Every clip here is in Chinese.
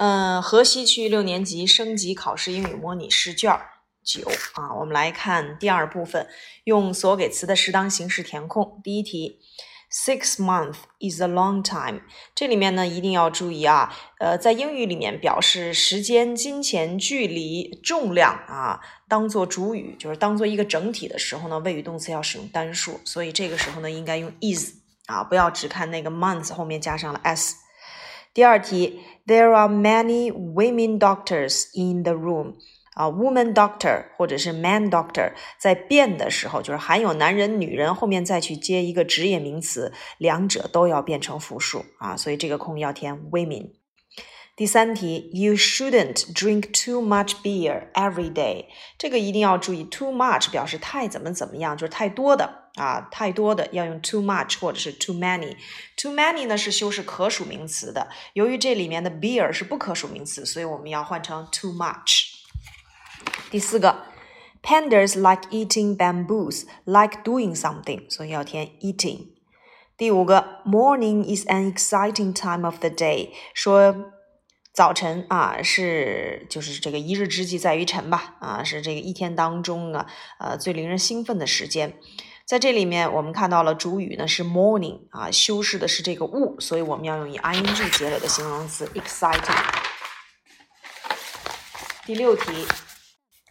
嗯，河西区六年级升级考试英语模拟试卷九啊，我们来看第二部分，用所给词的适当形式填空。第一题，Six month is a long time。这里面呢一定要注意啊，呃，在英语里面表示时间、金钱、距离、重量啊，当做主语，就是当做一个整体的时候呢，谓语动词要使用单数，所以这个时候呢应该用 is 啊，不要只看那个 month 后面加上了 s。第二题，There are many women doctors in the room。啊，woman doctor 或者是 man doctor，在变的时候，就是含有男人、女人后面再去接一个职业名词，两者都要变成复数啊，所以这个空要填 women。第三题，You shouldn't drink too much beer every day。这个一定要注意，too much 表示太怎么怎么样，就是太多的。啊，太多的要用 too much 或者是 too many。too many 呢是修饰可数名词的，由于这里面的 beer 是不可数名词，所以我们要换成 too much。第四个，pandas like eating bamboos, like doing something，所以要填 eating。第五个，morning is an exciting time of the day，说 早晨啊是就是这个一日之计在于晨吧，啊是这个一天当中啊呃最令人兴奋的时间。在这里面，我们看到了主语呢是 morning 啊，修饰的是这个物，所以我们要用以 ing 结尾的形容词 exciting。第六题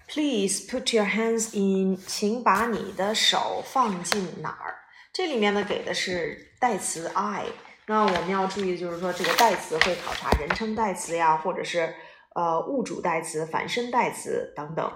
，Please put your hands in，请把你的手放进哪儿？这里面呢给的是代词 I，那我们要注意的就是说这个代词会考察人称代词呀，或者是呃物主代词、反身代词等等。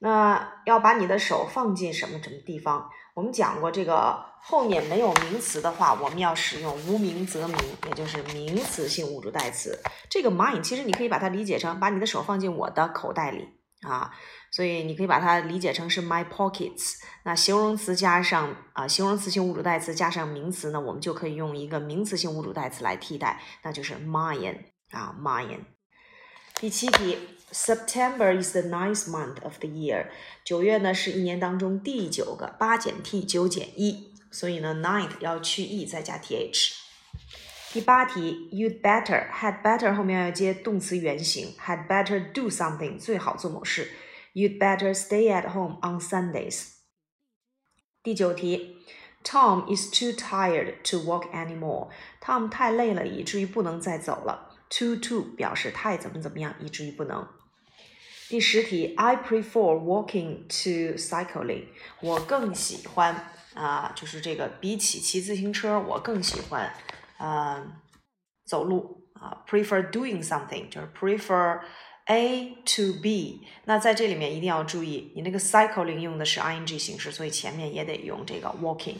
那要把你的手放进什么什么地方？我们讲过，这个后面没有名词的话，我们要使用无名则名，也就是名词性物主代词。这个 mine 其实你可以把它理解成把你的手放进我的口袋里啊，所以你可以把它理解成是 my pockets。那形容词加上啊，形容词性物主代词加上名词呢，我们就可以用一个名词性物主代词来替代，那就是 mine 啊，mine。第七题，September is the ninth month of the year。九月呢是一年当中第九个，八减 t 九减一，所以呢 ninth 要去 e 再加 th。第八题，You'd better had better 后面要接动词原形，had better do something 最好做某事，You'd better stay at home on Sundays。第九题，Tom is too tired to walk anymore。Tom 太累了，以至于不能再走了。too too 表示太怎么怎么样，以至于不能。第十题，I prefer walking to cycling。我更喜欢啊，就是这个比起骑自行车，我更喜欢 嗯走路啊。Prefer doing something 就是 prefer A to B。那在这里面一定要注意，你那个 cycling 用的是 ing 形式，所以前面也得用这个 walking。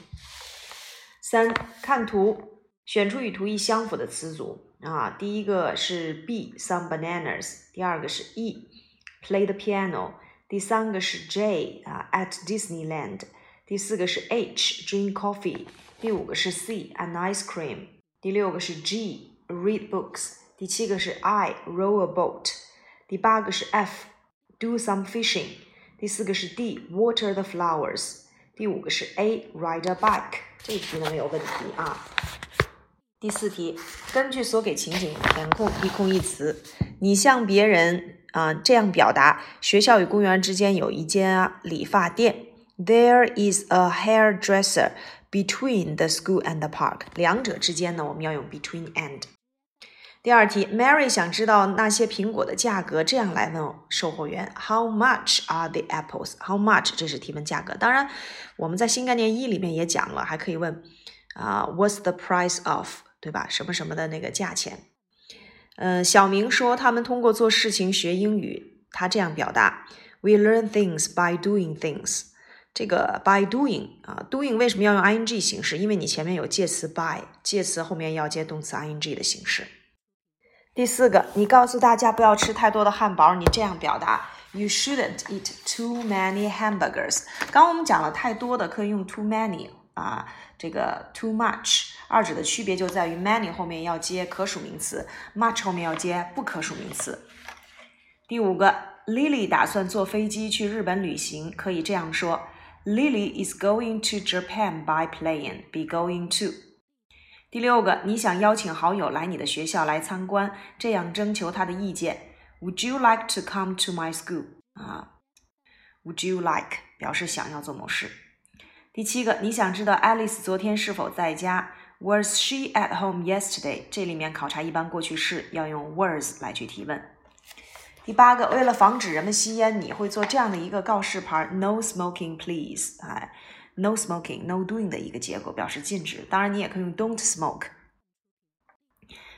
三，看图，选出与图意相符的词组。啊，第一个是 B，some bananas；第二个是 E，play the piano；第三个是 J，啊，at Disneyland；第四个是 H，drink coffee；第五个是 C，an ice cream；第六个是 G，read books；第七个是 I，row a boat；第八个是 F，do some fishing；第四个是 D，water the flowers；第五个是 A，ride a bike。这题呢没有问题啊。第四题，根据所给情景填空一空一词。你向别人啊这样表达：学校与公园之间有一间理发店。There is a hairdresser between the school and the park。两者之间呢，我们要用 between and。第二题，Mary 想知道那些苹果的价格，这样来问售货员：How much are the apples？How much？这是提问价格。当然，我们在新概念一里面也讲了，还可以问啊，What's the price of？对吧？什么什么的那个价钱？嗯，小明说他们通过做事情学英语。他这样表达：We learn things by doing things。这个 by doing 啊，doing 为什么要用 ing 形式？因为你前面有介词 by，介词后面要接动词 ing 的形式。第四个，你告诉大家不要吃太多的汉堡，你这样表达：You shouldn't eat too many hamburgers。刚刚我们讲了太多的可以用 too many 啊，这个 too much。二者的区别就在于 many 后面要接可数名词，much 后面要接不可数名词。第五个，Lily 打算坐飞机去日本旅行，可以这样说 ：Lily is going to Japan by plane. Be going to。 第六个，你想邀请好友来你的学校来参观，这样征求他的意见。Would you like to come to my school？啊，Would you like 表示想要做某事。第七个，你想知道 Alice 昨天是否在家？Was she at home yesterday？这里面考察一般过去式要用 was 来去提问。 第八个，为了防止人们吸烟，你会做这样的一个告示牌：No smoking, please。哎。No smoking, no doing 的一个结果表示禁止。当然，你也可以用 Don't smoke。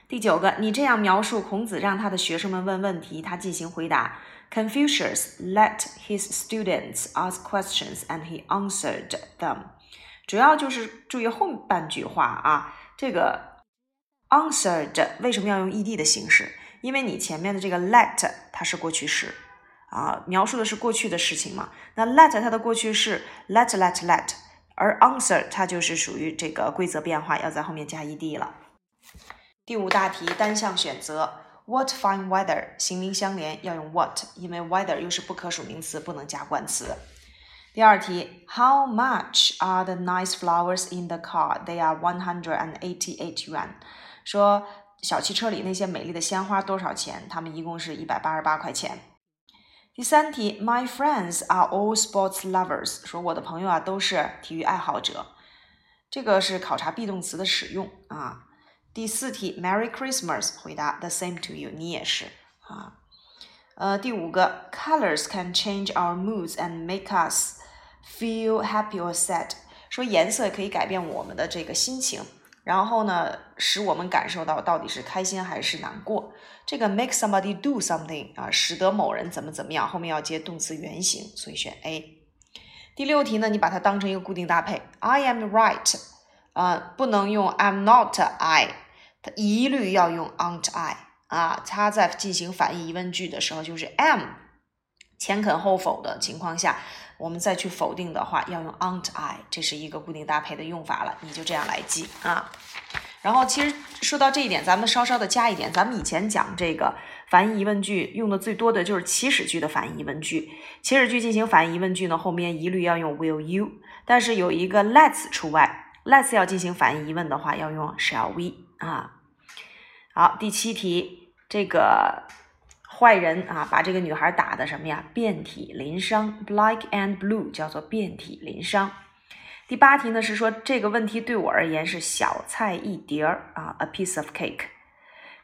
第九个，你这样描述孔子让他的学生们问问题，他进行回答。Confucius let his students ask questions and he answered them。主要就是注意后半句话啊，这个 answered 为什么要用 ed 的形式？因为你前面的这个 let 它是过去式。啊，描述的是过去的事情嘛？那 let 它的过去式 let let let，而 answer 它就是属于这个规则变化，要在后面加 ed 了。第五大题单项选择，what fine weather，形名相连要用 what，因为 weather 又是不可数名词，不能加冠词。第二题，how much are the nice flowers in the car? They are one hundred and eighty-eight yuan。说小汽车里那些美丽的鲜花多少钱？它们一共是一百八十八块钱。第三题，My friends are all sports lovers。说我的朋友啊都是体育爱好者，这个是考察 be 动词的使用啊。第四题，Merry Christmas。回答 The same to you。你也是啊。呃，第五个，Colors can change our moods and make us feel happy or sad。说颜色可以改变我们的这个心情。然后呢，使我们感受到到底是开心还是难过。这个 make somebody do something 啊，使得某人怎么怎么样，后面要接动词原形，所以选 A。第六题呢，你把它当成一个固定搭配，I am right 啊，不能用 I'm not I，它一律要用 aren't I 啊。它在进行反义疑问句的时候，就是 am 前肯后否的情况下。我们再去否定的话，要用 aren't I，这是一个固定搭配的用法了，你就这样来记啊。然后其实说到这一点，咱们稍稍的加一点，咱们以前讲这个反义疑问句用的最多的就是祈使句的反义疑问句。祈使句进行反义疑问句呢，后面一律要用 will you，但是有一个 let's 除外，let's 要进行反义疑问的话，要用 shall we 啊。好，第七题，这个。坏人啊，把这个女孩打的什么呀？遍体鳞伤，black and blue，叫做遍体鳞伤。第八题呢是说这个问题对我而言是小菜一碟儿啊，a piece of cake。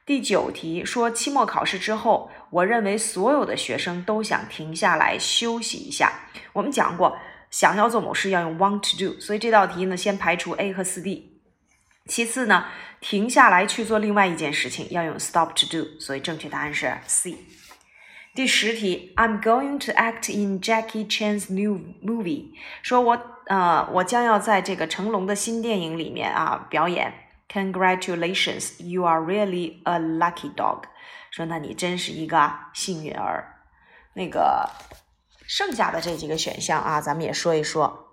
第九题说期末考试之后，我认为所有的学生都想停下来休息一下。我们讲过，想要做某事要用 want to do，所以这道题呢先排除 A 和四 D。其次呢，停下来去做另外一件事情要用 stop to do，所以正确答案是 C。第十题，I'm going to act in Jackie Chan's new movie，说我呃我将要在这个成龙的新电影里面啊表演。Congratulations, you are really a lucky dog。说那你真是一个幸运儿。那个剩下的这几个选项啊，咱们也说一说。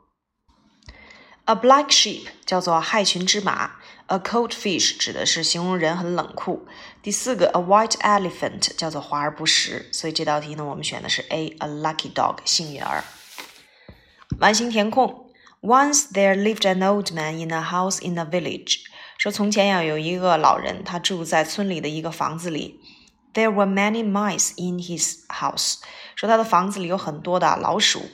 A black sheep 叫做害群之马，A cold fish 指的是形容人很冷酷。第四个，A white elephant 叫做华而不实。所以这道题呢，我们选的是 A，A lucky dog 幸运儿。完形填空。Once there lived an old man in a house in a village。说从前呀有一个老人，他住在村里的一个房子里。There were many mice in his house。说他的房子里有很多的老鼠。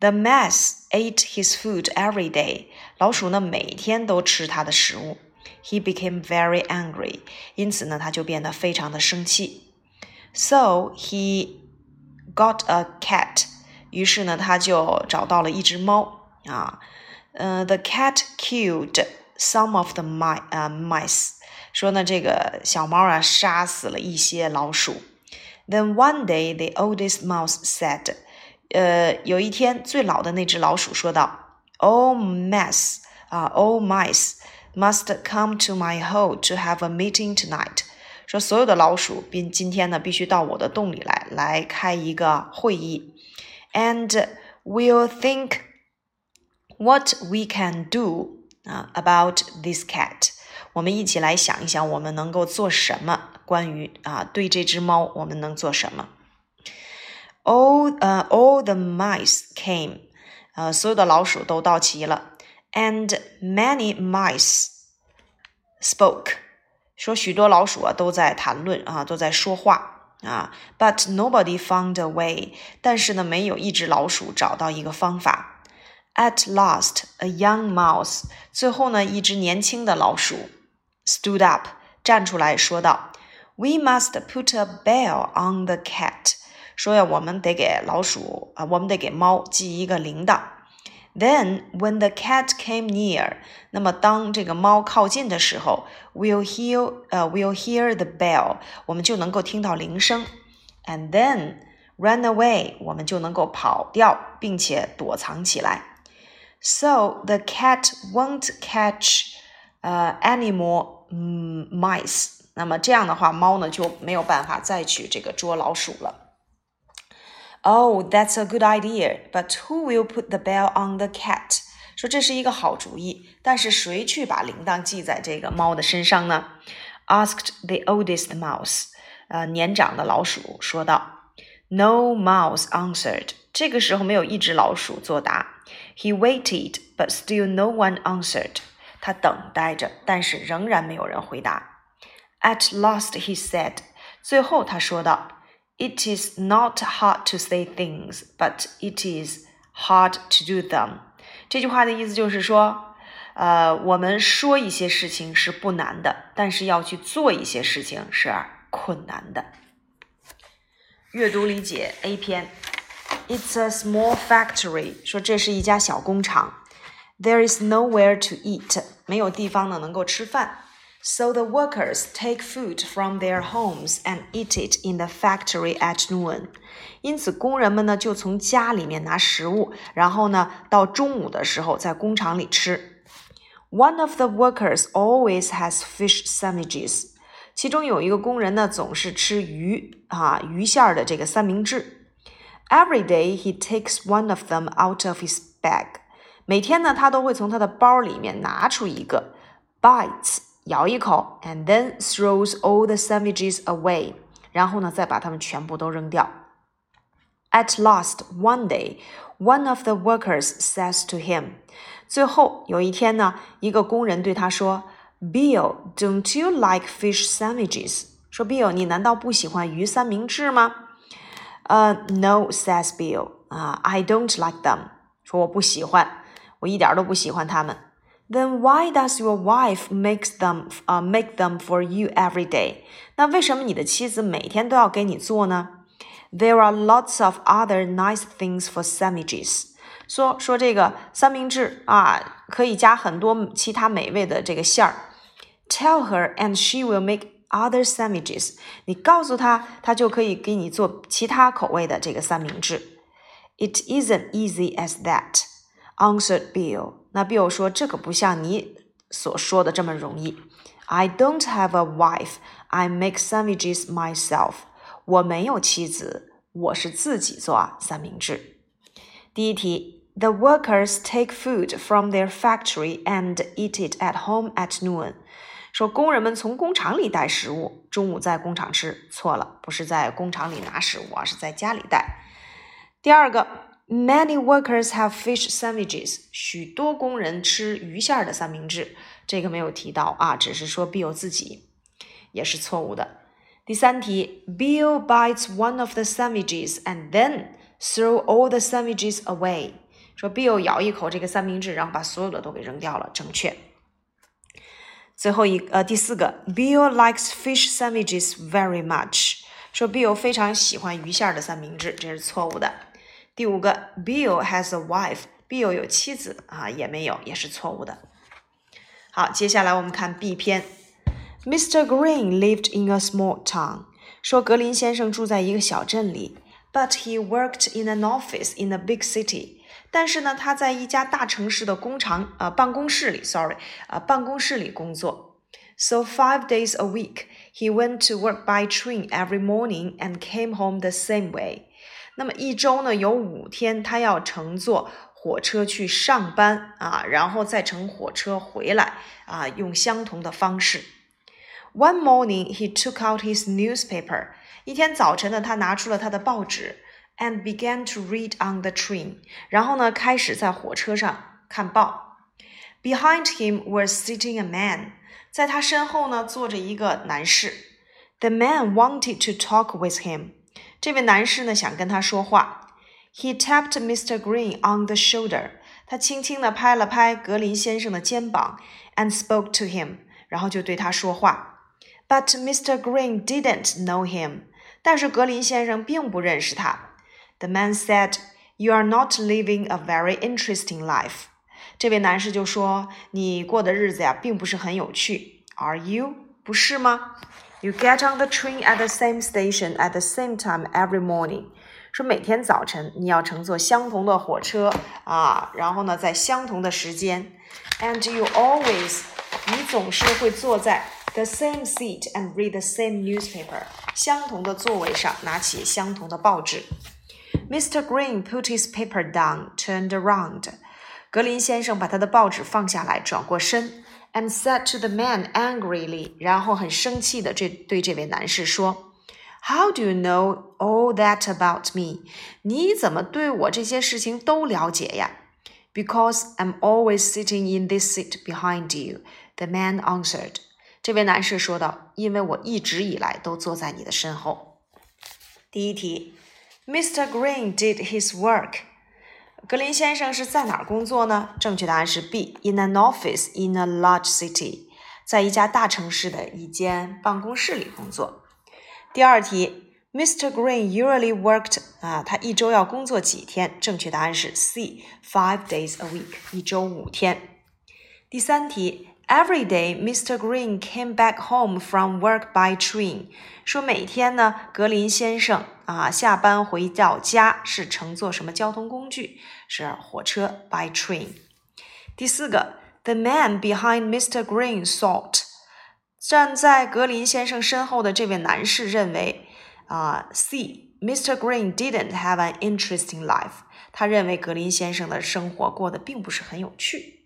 The mouse ate his food every day. 老鼠呢每天都吃它的食物。He became very angry. 因此呢他就变得非常的生气。So he got a cat. 于是呢他就找到了一只猫啊。呃、uh,，the cat killed some of the mice. 呃、uh, mice. 说呢这个小猫啊杀死了一些老鼠。Then one day the oldest mouse said. 呃，有一天，最老的那只老鼠说道：“All mice 啊，all mice must come to my hole to have a meeting tonight。”说所有的老鼠，并今天呢，必须到我的洞里来，来开一个会议。And we'll think what we can do 啊 about this cat。我们一起来想一想，我们能够做什么？关于啊，对这只猫，我们能做什么 ？All, uh, all the mice came. 呃，所有的老鼠都到齐了。And many mice spoke，说许多老鼠啊都在谈论啊，都在说话啊。But nobody found a way，但是呢，没有一只老鼠找到一个方法。At last, a young mouse，最后呢，一只年轻的老鼠 stood up，站出来说道：“We must put a bell on the cat。” 说呀，我们得给老鼠啊，我们得给猫系一个铃铛。Then, when the cat came near，那么当这个猫靠近的时候，we'll hear 呃、，we'll hear the bell，我们就能够听到铃声。And then run away，我们就能够跑掉，并且躲藏起来。So the cat won't catch 呃、uh, any more、mice。那么这样的话，猫呢就没有办法再去这个捉老鼠了。Oh, that's a good idea. But who will put the bell on the cat? 说这是一个好主意，但是谁去把铃铛系在这个猫的身上呢？Asked the oldest mouse. 呃，年长的老鼠说道。No mouse answered. 这个时候没有一只老鼠作答。He waited, but still no one answered. 他等待着，但是仍然没有人回答。At last, he said. 最后他说道。 It is not hard to say things, but it is hard to do them。这句话的意思就是说，呃，我们说一些事情是不难的，但是要去做一些事情是困难的。阅读理解 A 篇，It's a small factory，说这是一家小工厂。There is nowhere to eat，没有地方呢能够吃饭。 So the workers take food from their homes and eat it in the factory at noon. 因此，工人们呢就从家里面拿食物，然后呢到中午的时候在工厂里吃。One of the workers always has fish sandwiches. 其中有一个工人呢总是吃鱼啊鱼馅的这个三明治。Every day he takes one of them out of his bag. 每天呢他都会从他的包里面拿出一个，bites。 咬一口，and then throws all the sandwiches away，然后呢，再把它们全部都扔掉。At last, one day, one of the workers says to him，最后有一天呢，一个工人对他说：“Bill, don't you like fish sandwiches？” 说 Bill，你难道不喜欢鱼三明治吗？呃、uh,，No, says Bill，啊、uh,，I don't like them。说我不喜欢，我一点都不喜欢它们。 then why does your wife makes them 啊、uh, make them for you every day？那为什么你的妻子每天都要给你做呢？There are lots of other nice things for sandwiches。说说这个三明治啊，可以加很多其他美味的这个馅儿。Tell her and she will make other sandwiches。你告诉她，她就可以给你做其他口味的这个三明治。It isn't easy as that, answered Bill. 那 Bill 说：“这可不像你所说的这么容易。I don't have a wife. I make sandwiches myself. 我没有妻子，我是自己做三明治。”第一题：The workers take food from their factory and eat it at home at noon。说工人们从工厂里带食物，中午在工厂吃。错了，不是在工厂里拿食物，而是在家里带。第二个。Many workers have fish sandwiches。许多工人吃鱼馅儿的三明治。这个没有提到啊，只是说 Bill 自己也是错误的。第三题，Bill bites one of the sandwiches and then throw all the sandwiches away。说 Bill 咬一口这个三明治，然后把所有的都给扔掉了，正确。最后一呃第四个，Bill likes fish sandwiches very much。说 Bill 非常喜欢鱼馅儿的三明治，这是错误的。第五个，Bill has a wife，Bill 有妻子啊，也没有，也是错误的。好，接下来我们看 B 篇。Mr. Green lived in a small town，说格林先生住在一个小镇里，but he worked in an office in a big city。但是呢，他在一家大城市的工厂呃办公室里，sorry 啊办公室里工作。So five days a week, he went to work by train every morning and came home the same way. 那么一周呢有五天，他要乘坐火车去上班啊，然后再乘火车回来啊，用相同的方式。One morning he took out his newspaper。一天早晨呢，他拿出了他的报纸，and began to read on the train。然后呢，开始在火车上看报。Behind him was sitting a man。在他身后呢坐着一个男士。The man wanted to talk with him。这位男士呢想跟他说话。He tapped Mr. Green on the shoulder。他轻轻地拍了拍格林先生的肩膀，and spoke to him。然后就对他说话。But Mr. Green didn't know him。但是格林先生并不认识他。The man said, "You are not living a very interesting life." 这位男士就说：“你过的日子呀，并不是很有趣。”Are you？不是吗 ？You get on the train at the same station at the same time every morning。说每天早晨你要乘坐相同的火车啊，然后呢，在相同的时间。And you always，你总是会坐在 the same seat and read the same newspaper，相同的座位上拿起相同的报纸。Mr. Green put his paper down, turned around. 格林先生把他的报纸放下来，转过身 ，and said to the man angrily，然后很生气的这对这位男士说：“How do you know all that about me？你怎么对我这些事情都了解呀？”Because I'm always sitting in this seat behind you, the man answered。这位男士说道：“因为我一直以来都坐在你的身后。”第一题，Mr. Green did his work。 格林先生是在哪儿工作呢？正确答案是 B，in an office in a large city，在一家大城市的一间办公室里工作。第二题，Mr. Green usually worked 啊，他一周要工作几天？正确答案是 C，five days a week，一周五天。第三题。Every day, Mr. Green came back home from work by train. 说每天呢，格林先生啊下班回到家是乘坐什么交通工具？是火车 by train。第四个，The man behind Mr. Green thought，站在格林先生身后的这位男士认为啊，C，Mr. Green didn't have an interesting life。他认为格林先生的生活过得并不是很有趣。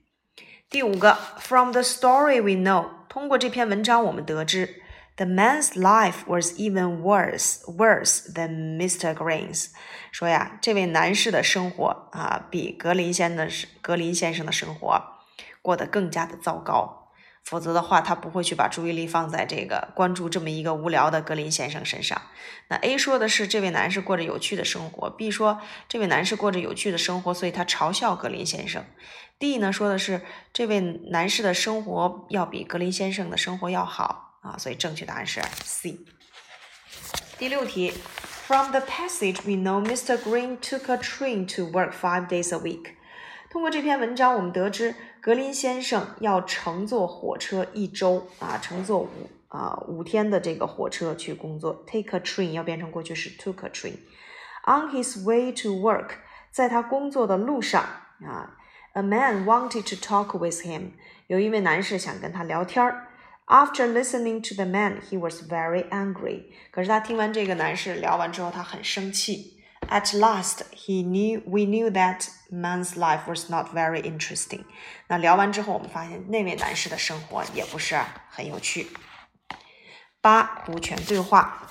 第五个，From the story we know，通过这篇文章我们得知，the man's life was even worse worse than Mr. Green's。说呀，这位男士的生活啊，比格林先的格林先生的生活过得更加的糟糕。否则的话，他不会去把注意力放在这个关注这么一个无聊的格林先生身上。那 A 说的是这位男士过着有趣的生活，B 说这位男士过着有趣的生活，所以他嘲笑格林先生。D 呢说的是这位男士的生活要比格林先生的生活要好啊，所以正确答案是 C。第六题，From the passage we know Mr. Green took a train to work five days a week。通过这篇文章，我们得知格林先生要乘坐火车一周啊，乘坐五啊五天的这个火车去工作。Take a train 要变成过去式 took a train。On his way to work，在他工作的路上啊，a man wanted to talk with him，有一位男士想跟他聊天儿。After listening to the man, he was very angry。可是他听完这个男士聊完之后，他很生气。At last, he knew we knew that man's life was not very interesting. 那聊完之后，我们发现那位男士的生活也不是很有趣。八读全对话。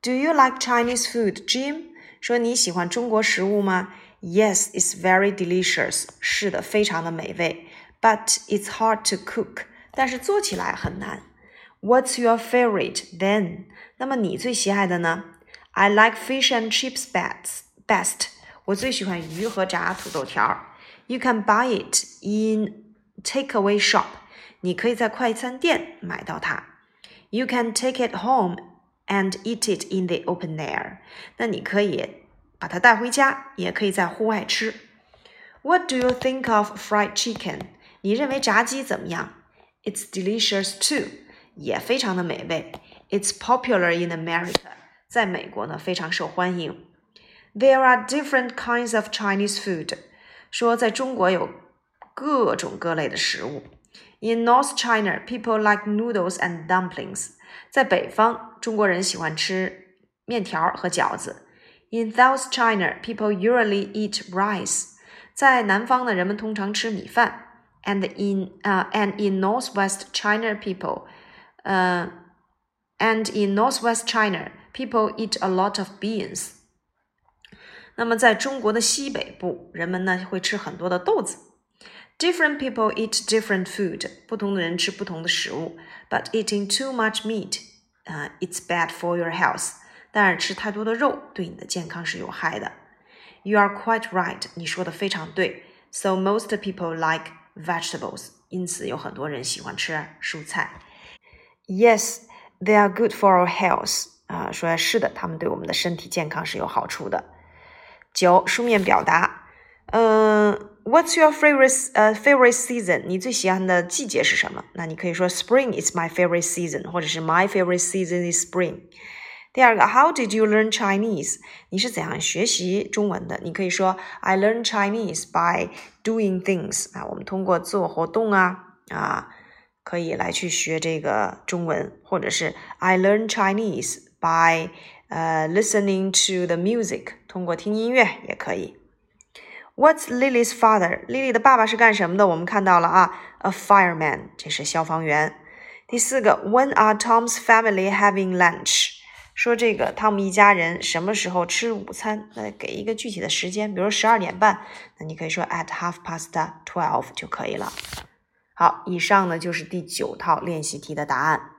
Do you like Chinese food, Jim？说你喜欢中国食物吗？Yes, it's very delicious. 是的，非常的美味。But it's hard to cook. 但是做起来很难。What's your favorite then？那么你最喜爱的呢 ？I like fish and chips best. Best. 我最喜欢鱼和炸土豆条。You can buy it in takeaway shop. 你可以在快餐店买到它。You can take it home and eat it in the open air. 那你可以把它带回家，也可以在户外吃。What do you think of fried chicken? 你认为炸鸡怎么样？It's delicious too. 也非常的美味。It's popular in America. 在美国呢非常受欢迎。There are different kinds of Chinese food，说在中国有各种各类的食物。In North China, people like noodles and dumplings。在北方，中国人喜欢吃面条和饺子。In South China, people usually eat rice。在南方呢，人们通常吃米饭。And in 啊、uh,，and in Northwest China, people，呃、uh,，and in Northwest China。 People eat a lot of beans。那么在中国的西北部，人们呢会吃很多的豆子。 Different people eat different food，不同的人吃不同的食物。But eating too much meat，啊、uh,，it's bad for your health。但是吃太多的肉对你的健康是有害的。You are quite right，你说的非常对。So most people like vegetables，因此有很多人喜欢吃蔬菜。Yes, they are good for our health。 啊，说是的，他们对我们的身体健康是有好处的。九，书面表达，嗯，What's your favorite 呃 favorite season？你最喜欢的季节是什么？那你可以说 Spring is my favorite season，或者是 My favorite season is spring。第二个，How did you learn Chinese？你是怎样学习中文的？你可以说 I learn Chinese by doing things。啊，我们通过做活动啊啊，可以来去学这个中文，或者是 I learn Chinese by 呃 listening to the music。通过听音乐也可以。What's Lily's father？Lily 的爸爸是干什么的？我们看到了啊，a fireman，这是消防员。第四个，When are Tom's family having lunch？说这个汤姆一家人什么时候吃午餐？那给一个具体的时间，比如十二点半，那你可以说 at half past twelve 就可以了。好，以上呢就是第九套练习题的答案。